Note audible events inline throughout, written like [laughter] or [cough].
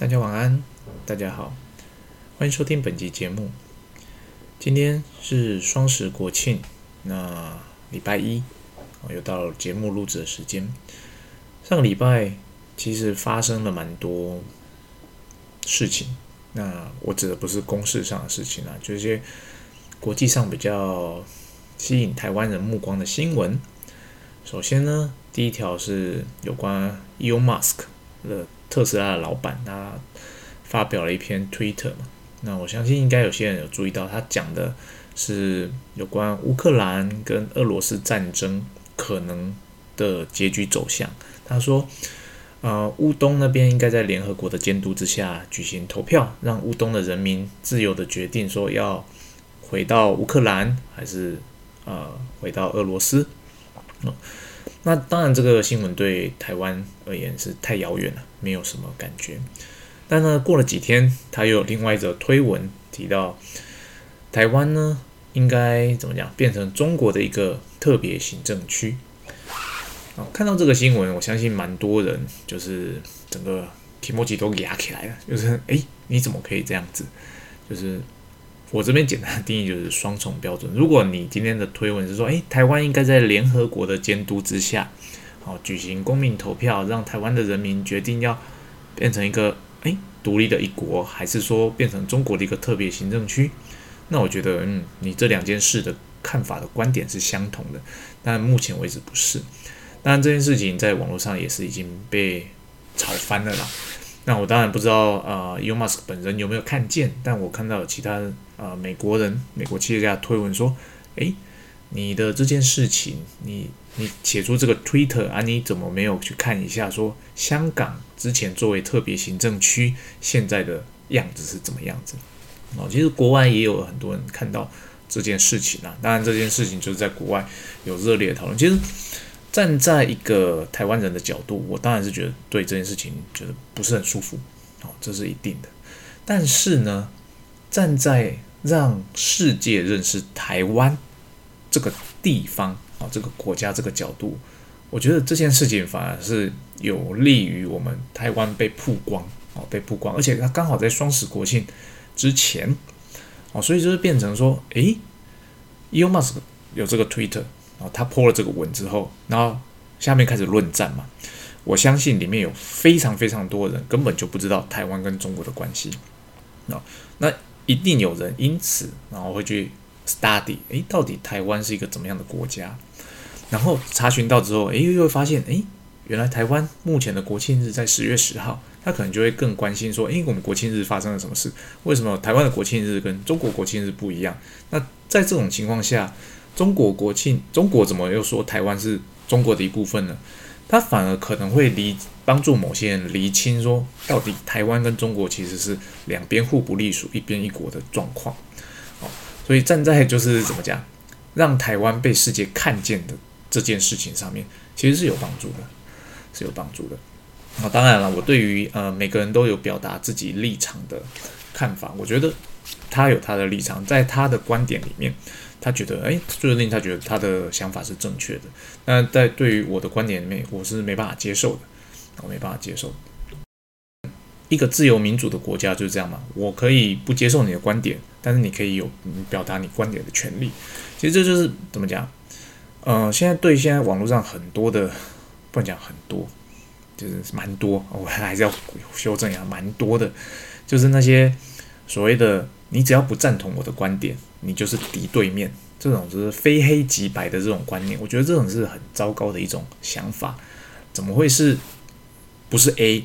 大家晚安，大家好，欢迎收听本集节目。今天是双十国庆，那礼拜一，又到了节目录制的时间。上个礼拜其实发生了蛮多事情，那我指的不是公事上的事情啊，就是一些国际上比较吸引台湾人目光的新闻。首先呢，第一条是有关 Elon Musk 的。特斯拉的老板他发表了一篇 Twitter 嘛，那我相信应该有些人有注意到，他讲的是有关乌克兰跟俄罗斯战争可能的结局走向。他说，呃，乌东那边应该在联合国的监督之下举行投票，让乌东的人民自由的决定说要回到乌克兰还是呃回到俄罗斯。那当然，这个新闻对台湾而言是太遥远了，没有什么感觉。但呢，过了几天，他又有另外一则推文提到，台湾呢应该怎么讲，变成中国的一个特别行政区。啊，看到这个新闻，我相信蛮多人就是整个提莫吉都压起来了，就是哎，你怎么可以这样子？就是。我这边简单的定义就是双重标准。如果你今天的推文是说，诶，台湾应该在联合国的监督之下，好举行公民投票，让台湾的人民决定要变成一个诶独立的一国，还是说变成中国的一个特别行政区，那我觉得，嗯，你这两件事的看法的观点是相同的，但目前为止不是。当然，这件事情在网络上也是已经被炒翻了啦。那我当然不知道，呃，Elon Musk 本人有没有看见，但我看到其他。呃，美国人、美国企业家推文说：“诶，你的这件事情，你你写出这个 Twitter 啊，你怎么没有去看一下？说香港之前作为特别行政区，现在的样子是怎么样子？哦，其实国外也有很多人看到这件事情啊。当然，这件事情就是在国外有热烈讨论。其实站在一个台湾人的角度，我当然是觉得对这件事情觉得不是很舒服。哦，这是一定的。但是呢，站在让世界认识台湾这个地方啊，这个国家这个角度，我觉得这件事情反而是有利于我们台湾被曝光哦，被曝光，而且它刚好在双十国庆之前哦，所以就是变成说，诶 e l o n Musk 有这个 Twitter 啊，他破了这个文之后，然后下面开始论战嘛，我相信里面有非常非常多人根本就不知道台湾跟中国的关系那，那。一定有人因此，然后会去 study，诶，到底台湾是一个怎么样的国家？然后查询到之后，诶，又会发现，诶，原来台湾目前的国庆日在十月十号，他可能就会更关心说，诶，我们国庆日发生了什么事？为什么台湾的国庆日跟中国国庆日不一样？那在这种情况下，中国国庆，中国怎么又说台湾是中国的一部分呢？他反而可能会离帮助某些人厘清说，到底台湾跟中国其实是两边互不隶属、一边一国的状况。哦，所以站在就是怎么讲，让台湾被世界看见的这件事情上面，其实是有帮助的，是有帮助的。那当然了，我对于呃每个人都有表达自己立场的看法，我觉得他有他的立场，在他的观点里面。他觉得，哎，就是令他觉得他的想法是正确的。那在对于我的观点里面，我是没办法接受的，我没办法接受。一个自由民主的国家就是这样嘛，我可以不接受你的观点，但是你可以有表达你观点的权利。其实这就是怎么讲？呃，现在对现在网络上很多的，不能讲很多，就是蛮多，我还是要修正一下，蛮多的，就是那些所谓的。你只要不赞同我的观点，你就是敌对面。这种就是非黑即白的这种观念，我觉得这种是很糟糕的一种想法。怎么会是不是 A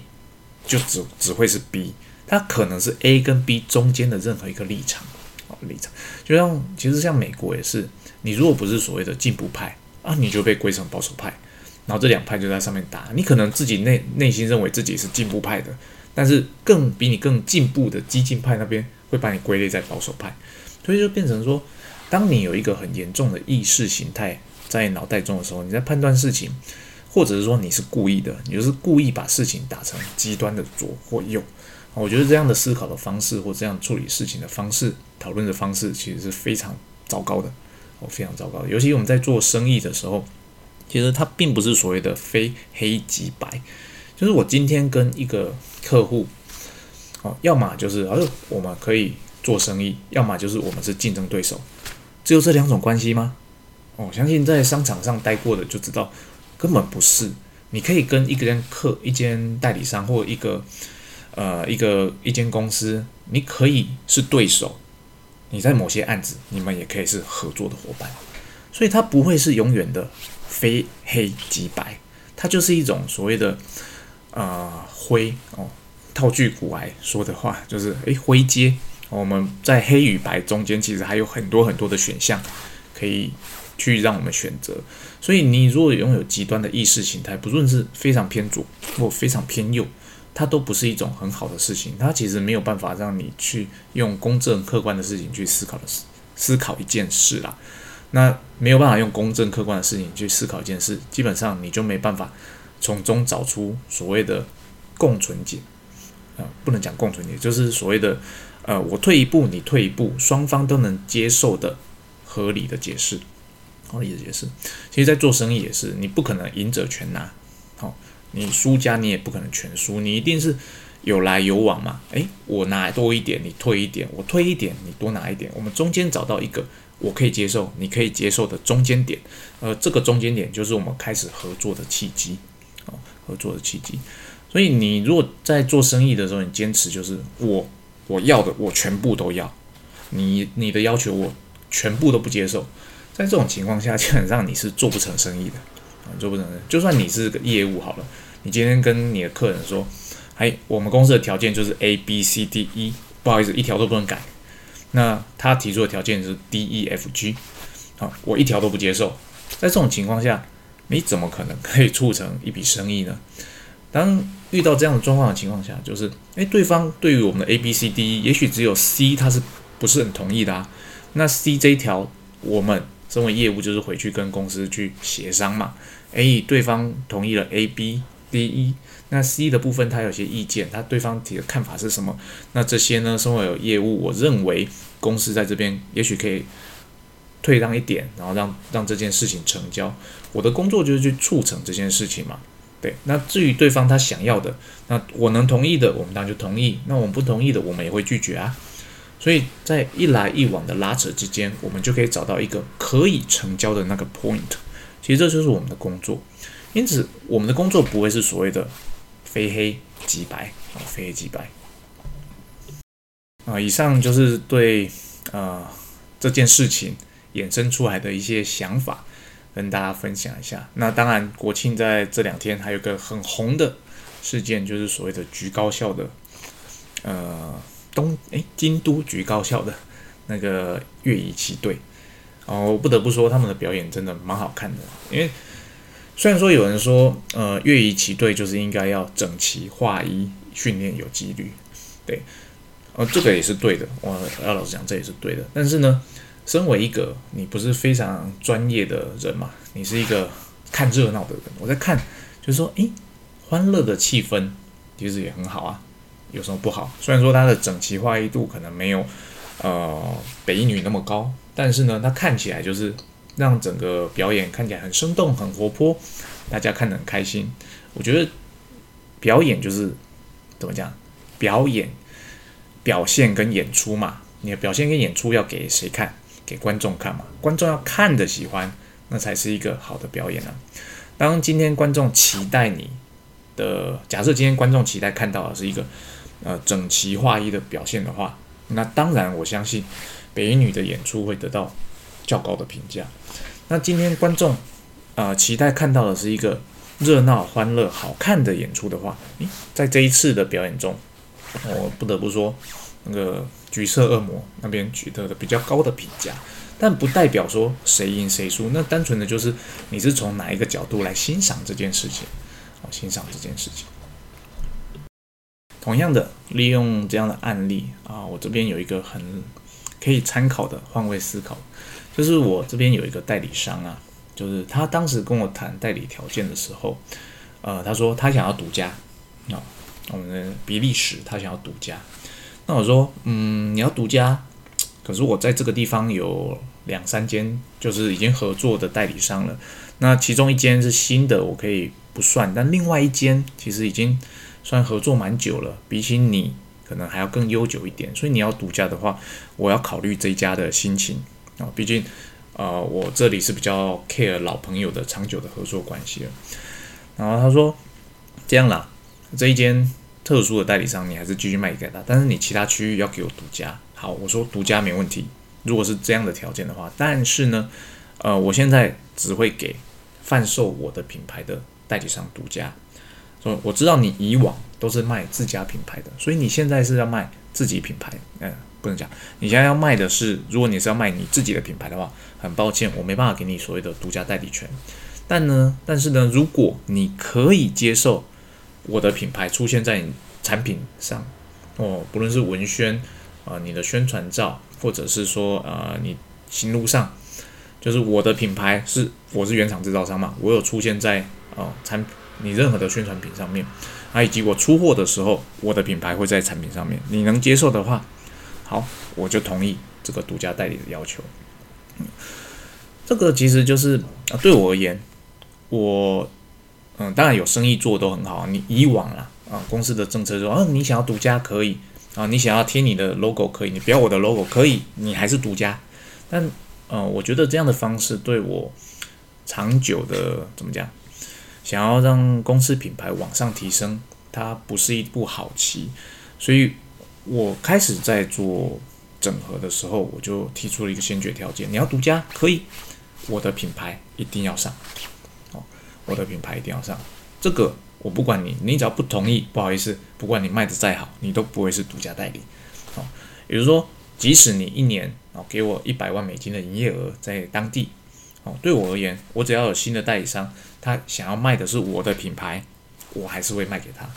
就只只会是 B？它可能是 A 跟 B 中间的任何一个立场。哦，立场就像其实像美国也是，你如果不是所谓的进步派啊，你就被归成保守派，然后这两派就在上面打。你可能自己内内心认为自己是进步派的，但是更比你更进步的激进派那边。会把你归类在保守派，所以就变成说，当你有一个很严重的意识形态在脑袋中的时候，你在判断事情，或者是说你是故意的，你就是故意把事情打成极端的左或右。我觉得这样的思考的方式或这样处理事情的方式、讨论的方式，其实是非常糟糕的，哦，非常糟糕的。尤其我们在做生意的时候，其实它并不是所谓的非黑即白，就是我今天跟一个客户。好，要么就是哦，我们可以做生意，要么就是我们是竞争对手，只有这两种关系吗？我相信在商场上待过的就知道，根本不是。你可以跟一间客、一间代理商或一个呃一个一间公司，你可以是对手，你在某些案子，你们也可以是合作的伙伴。所以它不会是永远的非黑即白，它就是一种所谓的呃灰哦。套句古来说的话，就是诶灰阶。我们在黑与白中间，其实还有很多很多的选项可以去让我们选择。所以你如果拥有极端的意识形态，不论是非常偏左或非常偏右，它都不是一种很好的事情。它其实没有办法让你去用公正客观的事情去思考的思思考一件事啦。那没有办法用公正客观的事情去思考一件事，基本上你就没办法从中找出所谓的共存解啊，不能讲共存也，就是所谓的呃，我退一步，你退一步，双方都能接受的合理的解释，合理的解释。其实，在做生意也是，你不可能赢者全拿，好，你输家你也不可能全输，你一定是有来有往嘛。诶，我拿多一点，你退一点，我退一点，你多拿一点，我们中间找到一个。我可以接受，你可以接受的中间点，呃，这个中间点就是我们开始合作的契机，哦，合作的契机。所以你如果在做生意的时候，你坚持就是我我要的我全部都要，你你的要求我全部都不接受，在这种情况下，基本上你是做不成生意的，[laughs] 啊，做不成。就算你是个业务好了，你今天跟你的客人说，哎，我们公司的条件就是 A B C D E，不好意思，一条都不能改。那他提出的条件是 D E F G，好，我一条都不接受。在这种情况下，你怎么可能可以促成一笔生意呢？当遇到这样的状况的情况下，就是诶，对方对于我们的 A B C D E，也许只有 C 他是不是很同意的啊？那 C 这一条，我们身为业务就是回去跟公司去协商嘛。诶，对方同意了 A B D E。那 C 的部分，他有些意见，他对方提的看法是什么？那这些呢？身为有业务，我认为公司在这边也许可以退让一点，然后让让这件事情成交。我的工作就是去促成这件事情嘛。对，那至于对方他想要的，那我能同意的，我们当然就同意；那我们不同意的，我们也会拒绝啊。所以在一来一往的拉扯之间，我们就可以找到一个可以成交的那个 point。其实这就是我们的工作。因此，我们的工作不会是所谓的。非黑即白啊，非黑即白啊。以上就是对呃这件事情衍生出来的一些想法，跟大家分享一下。那当然，国庆在这两天还有个很红的事件，就是所谓的局高校的呃东哎京都局高校的那个乐仪旗队哦，不得不说他们的表演真的蛮好看的，因为。虽然说有人说，呃，乐仪旗队就是应该要整齐划一，训练有纪律，对，呃，这个也是对的。我要老实讲，这也是对的。但是呢，身为一个你不是非常专业的人嘛，你是一个看热闹的人，我在看，就是说，诶，欢乐的气氛其实也很好啊，有什么不好？虽然说它的整齐划一度可能没有呃北一女那么高，但是呢，它看起来就是。让整个表演看起来很生动、很活泼，大家看得很开心。我觉得表演就是怎么讲？表演、表现跟演出嘛，你的表现跟演出要给谁看？给观众看嘛。观众要看的喜欢，那才是一个好的表演啊。当今天观众期待你的，假设今天观众期待看到的是一个呃整齐划一的表现的话，那当然我相信北一女的演出会得到。较高的评价。那今天观众啊期待看到的是一个热闹、欢乐、好看的演出的话，诶，在这一次的表演中，我不得不说，那个橘色恶魔那边取得的比较高的评价，但不代表说谁赢谁输，那单纯的就是你是从哪一个角度来欣赏这件事情，好欣赏这件事情。同样的，利用这样的案例啊，我这边有一个很可以参考的换位思考。就是我这边有一个代理商啊，就是他当时跟我谈代理条件的时候，呃，他说他想要独家，啊，我们的比利时他想要独家，那我说，嗯，你要独家，可是我在这个地方有两三间就是已经合作的代理商了，那其中一间是新的，我可以不算，但另外一间其实已经算合作蛮久了，比起你可能还要更悠久一点。所以你要独家的话，我要考虑这一家的心情啊，毕竟呃我这里是比较 care 老朋友的长久的合作关系了。然后他说这样啦，这一间特殊的代理商你还是继续卖给他，但是你其他区域要给我独家。好，我说独家没问题。如果是这样的条件的话，但是呢，呃，我现在只会给贩售我的品牌的代理商独家。说我知道你以往都是卖自家品牌的，所以你现在是要卖自己品牌，嗯，不能讲，你现在要卖的是，如果你是要卖你自己的品牌的话，很抱歉，我没办法给你所谓的独家代理权。但呢，但是呢，如果你可以接受我的品牌出现在你产品上，哦，不论是文宣啊，你的宣传照。或者是说，呃，你行路上，就是我的品牌是我是原厂制造商嘛，我有出现在哦产你任何的宣传品上面，啊，以及我出货的时候，我的品牌会在产品上面，你能接受的话，好，我就同意这个独家代理的要求。这个其实就是啊，对我而言，我嗯，当然有生意做都很好，你以往啦啊，公司的政策说，啊，你想要独家可以。啊，你想要贴你的 logo 可以，你不要我的 logo 可以，你还是独家。但呃，我觉得这样的方式对我长久的怎么讲，想要让公司品牌往上提升，它不是一步好棋。所以我开始在做整合的时候，我就提出了一个先决条件：你要独家可以，我的品牌一定要上。我的品牌一定要上这个。我不管你，你只要不同意，不好意思，不管你卖的再好，你都不会是独家代理。哦，也就是说，即使你一年哦给我一百万美金的营业额在当地，哦，对我而言，我只要有新的代理商，他想要卖的是我的品牌，我还是会卖给他。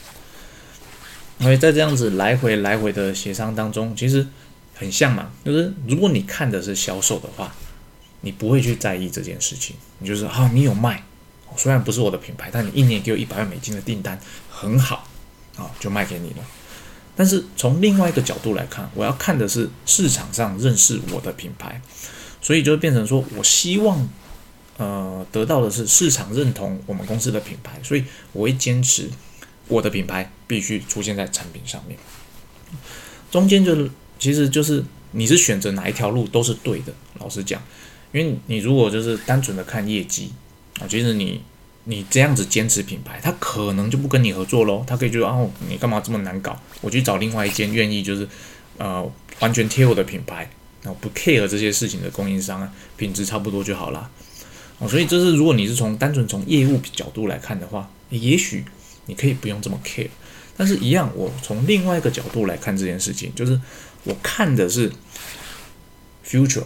所以在这样子来回来回的协商当中，其实很像嘛，就是如果你看的是销售的话，你不会去在意这件事情，你就是啊，你有卖。虽然不是我的品牌，但你一年给我一百万美金的订单很好，啊，就卖给你了。但是从另外一个角度来看，我要看的是市场上认识我的品牌，所以就变成说我希望，呃，得到的是市场认同我们公司的品牌，所以我会坚持我的品牌必须出现在产品上面。中间就是，其实就是你是选择哪一条路都是对的。老实讲，因为你如果就是单纯的看业绩。啊，其实你你这样子坚持品牌，他可能就不跟你合作喽。他可以觉得哦，你干嘛这么难搞？我去找另外一间愿意就是呃完全贴我的品牌，然后不 care 这些事情的供应商啊，品质差不多就好啦。哦，所以这是如果你是从单纯从业务角度来看的话，也许你可以不用这么 care。但是，一样，我从另外一个角度来看这件事情，就是我看的是 future，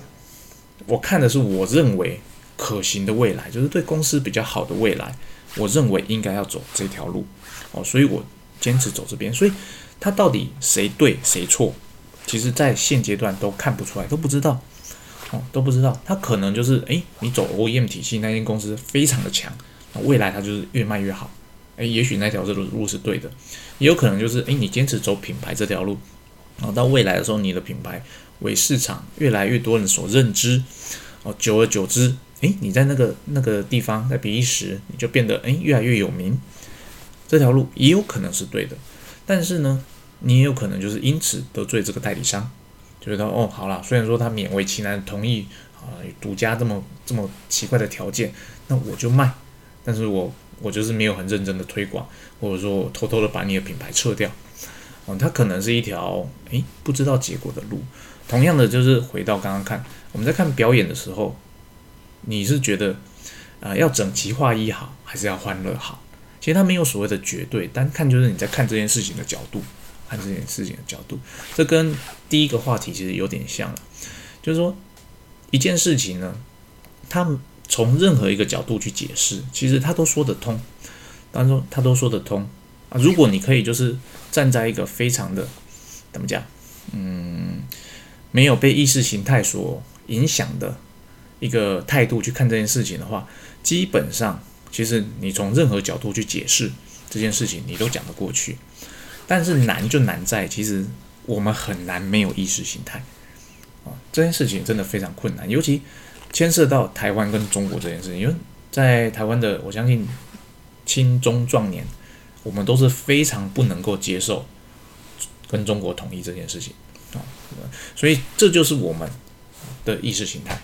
我看的是我认为。可行的未来，就是对公司比较好的未来，我认为应该要走这条路哦，所以我坚持走这边。所以他到底谁对谁错，其实在现阶段都看不出来，都不知道哦，都不知道。他可能就是诶，你走 OEM 体系，那间公司非常的强，未来它就是越卖越好。诶，也许那条路路是对的，也有可能就是诶，你坚持走品牌这条路，然后到未来的时候，你的品牌为市场越来越多人所认知哦，久而久之。诶，你在那个那个地方，在比利时，你就变得诶越来越有名。这条路也有可能是对的，但是呢，你也有可能就是因此得罪这个代理商，觉得哦，好了，虽然说他勉为其难同意啊，独家这么这么奇怪的条件，那我就卖，但是我我就是没有很认真的推广，或者说我偷偷的把你的品牌撤掉，哦，它可能是一条诶不知道结果的路。同样的，就是回到刚刚看我们在看表演的时候。你是觉得，啊，要整齐划一好，还是要欢乐好？其实它没有所谓的绝对，单看就是你在看这件事情的角度，看这件事情的角度，这跟第一个话题其实有点像了。就是说，一件事情呢，它从任何一个角度去解释，其实它都说得通。当然说它都说得通啊。如果你可以就是站在一个非常的怎么讲，嗯，没有被意识形态所影响的。一个态度去看这件事情的话，基本上其实你从任何角度去解释这件事情，你都讲得过去。但是难就难在，其实我们很难没有意识形态啊，这件事情真的非常困难，尤其牵涉到台湾跟中国这件事情。因为在台湾的，我相信青中壮年，我们都是非常不能够接受跟中国统一这件事情啊，所以这就是我们的意识形态，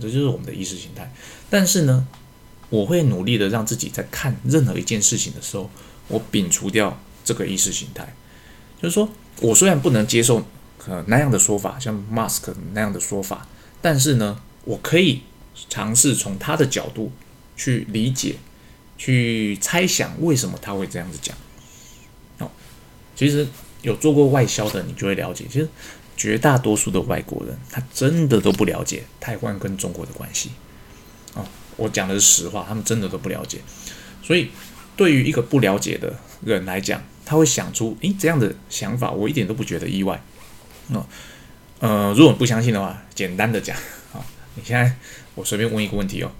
这就是我们的意识形态。但是呢，我会努力的让自己在看任何一件事情的时候，我摒除掉这个意识形态，就是说我虽然不能接受呃那样的说法，像 Mask 那样的说法，但是呢，我可以尝试从他的角度去理解。去猜想为什么他会这样子讲，哦，其实有做过外销的，你就会了解，其实绝大多数的外国人，他真的都不了解台湾跟中国的关系，哦，我讲的是实话，他们真的都不了解，所以对于一个不了解的人来讲，他会想出，诶，这样的想法，我一点都不觉得意外，哦，呃，如果你不相信的话，简单的讲，啊，你现在我随便问一个问题哦，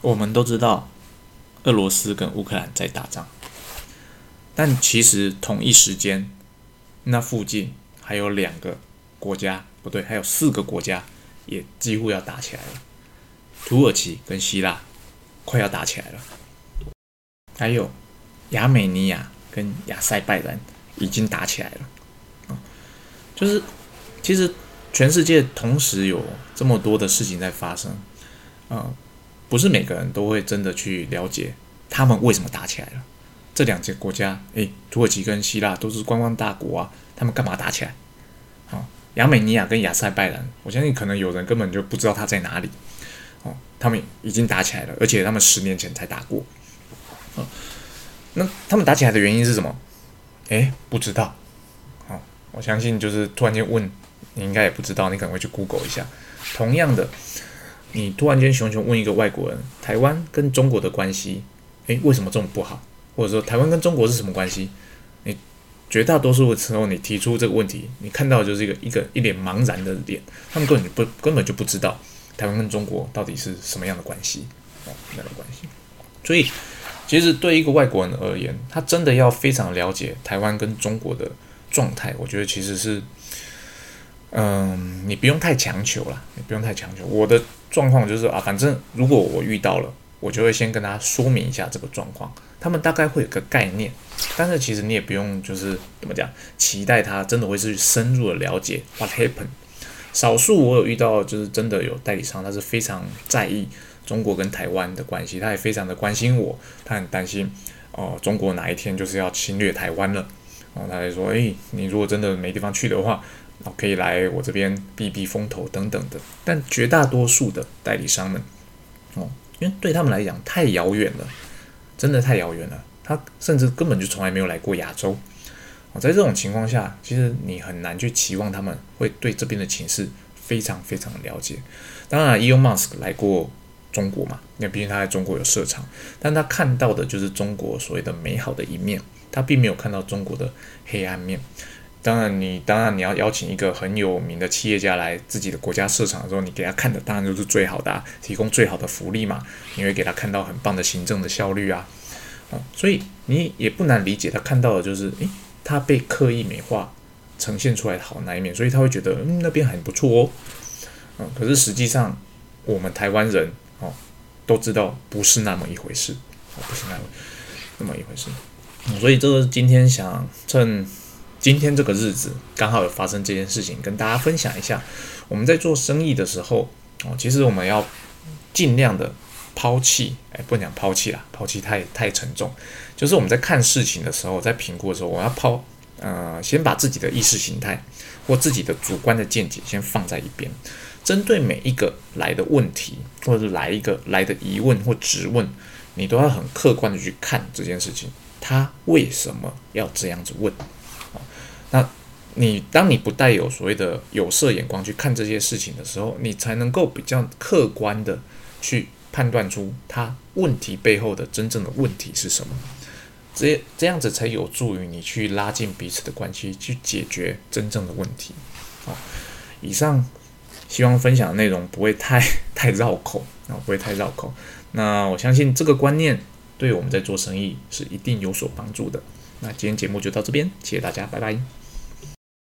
我们都知道。俄罗斯跟乌克兰在打仗，但其实同一时间，那附近还有两个国家，不对，还有四个国家也几乎要打起来了。土耳其跟希腊快要打起来了，还有亚美尼亚跟亚塞拜然已经打起来了。就是其实全世界同时有这么多的事情在发生，啊。不是每个人都会真的去了解他们为什么打起来了。这两个国家，诶，土耳其跟希腊都是观光大国啊，他们干嘛打起来？好，亚美尼亚跟亚塞拜然，我相信可能有人根本就不知道他在哪里。哦，他们已经打起来了，而且他们十年前才打过。哦，那他们打起来的原因是什么？诶，不知道。好，我相信就是突然间问，你应该也不知道，你可能会去 Google 一下。同样的。你突然间熊熊问一个外国人，台湾跟中国的关系，诶，为什么这么不好？或者说台湾跟中国是什么关系？绝大多数的时候，你提出这个问题，你看到的就是一个一个一脸茫然的脸，他们根本就不根本就不知道台湾跟中国到底是什么样的关系，哦，那个关系。所以，其实对一个外国人而言，他真的要非常了解台湾跟中国的状态，我觉得其实是。嗯，你不用太强求了，你不用太强求。我的状况就是啊，反正如果我遇到了，我就会先跟他说明一下这个状况，他们大概会有个概念。但是其实你也不用就是怎么讲，期待他真的会是深入的了解 what happened。少数我有遇到，就是真的有代理商，他是非常在意中国跟台湾的关系，他也非常的关心我，他很担心哦，中国哪一天就是要侵略台湾了，然后，他就说，诶，你如果真的没地方去的话。可以来我这边避避风头等等的，但绝大多数的代理商们，哦，因为对他们来讲太遥远了，真的太遥远了，他甚至根本就从来没有来过亚洲。哦，在这种情况下，其实你很难去期望他们会对这边的情势非常非常了解。当然，Elon Musk 来过中国嘛，因为毕竟他在中国有设厂，但他看到的就是中国所谓的美好的一面，他并没有看到中国的黑暗面。当然，你当然你要邀请一个很有名的企业家来自己的国家设厂的时候，你给他看的当然就是最好的，啊提供最好的福利嘛。你会给他看到很棒的行政的效率啊，啊，所以你也不难理解，他看到的就是，诶，他被刻意美化呈现出来的好那一面，所以他会觉得，嗯，那边很不错哦，嗯，可是实际上我们台湾人哦都知道不是那么一回事，不是那么那么一回事，所以这个今天想趁。今天这个日子刚好有发生这件事情，跟大家分享一下。我们在做生意的时候，哦，其实我们要尽量的抛弃，哎，不讲抛弃啦，抛弃太太沉重。就是我们在看事情的时候，在评估的时候，我要抛，呃，先把自己的意识形态或自己的主观的见解先放在一边，针对每一个来的问题，或者是来一个来的疑问或质问，你都要很客观的去看这件事情，他为什么要这样子问？你当你不带有所谓的有色眼光去看这些事情的时候，你才能够比较客观的去判断出它问题背后的真正的问题是什么。这这样子才有助于你去拉近彼此的关系，去解决真正的问题。好，以上希望分享的内容不会太 [laughs] 太绕口啊，不会太绕口。那我相信这个观念对我们在做生意是一定有所帮助的。那今天节目就到这边，谢谢大家，拜拜。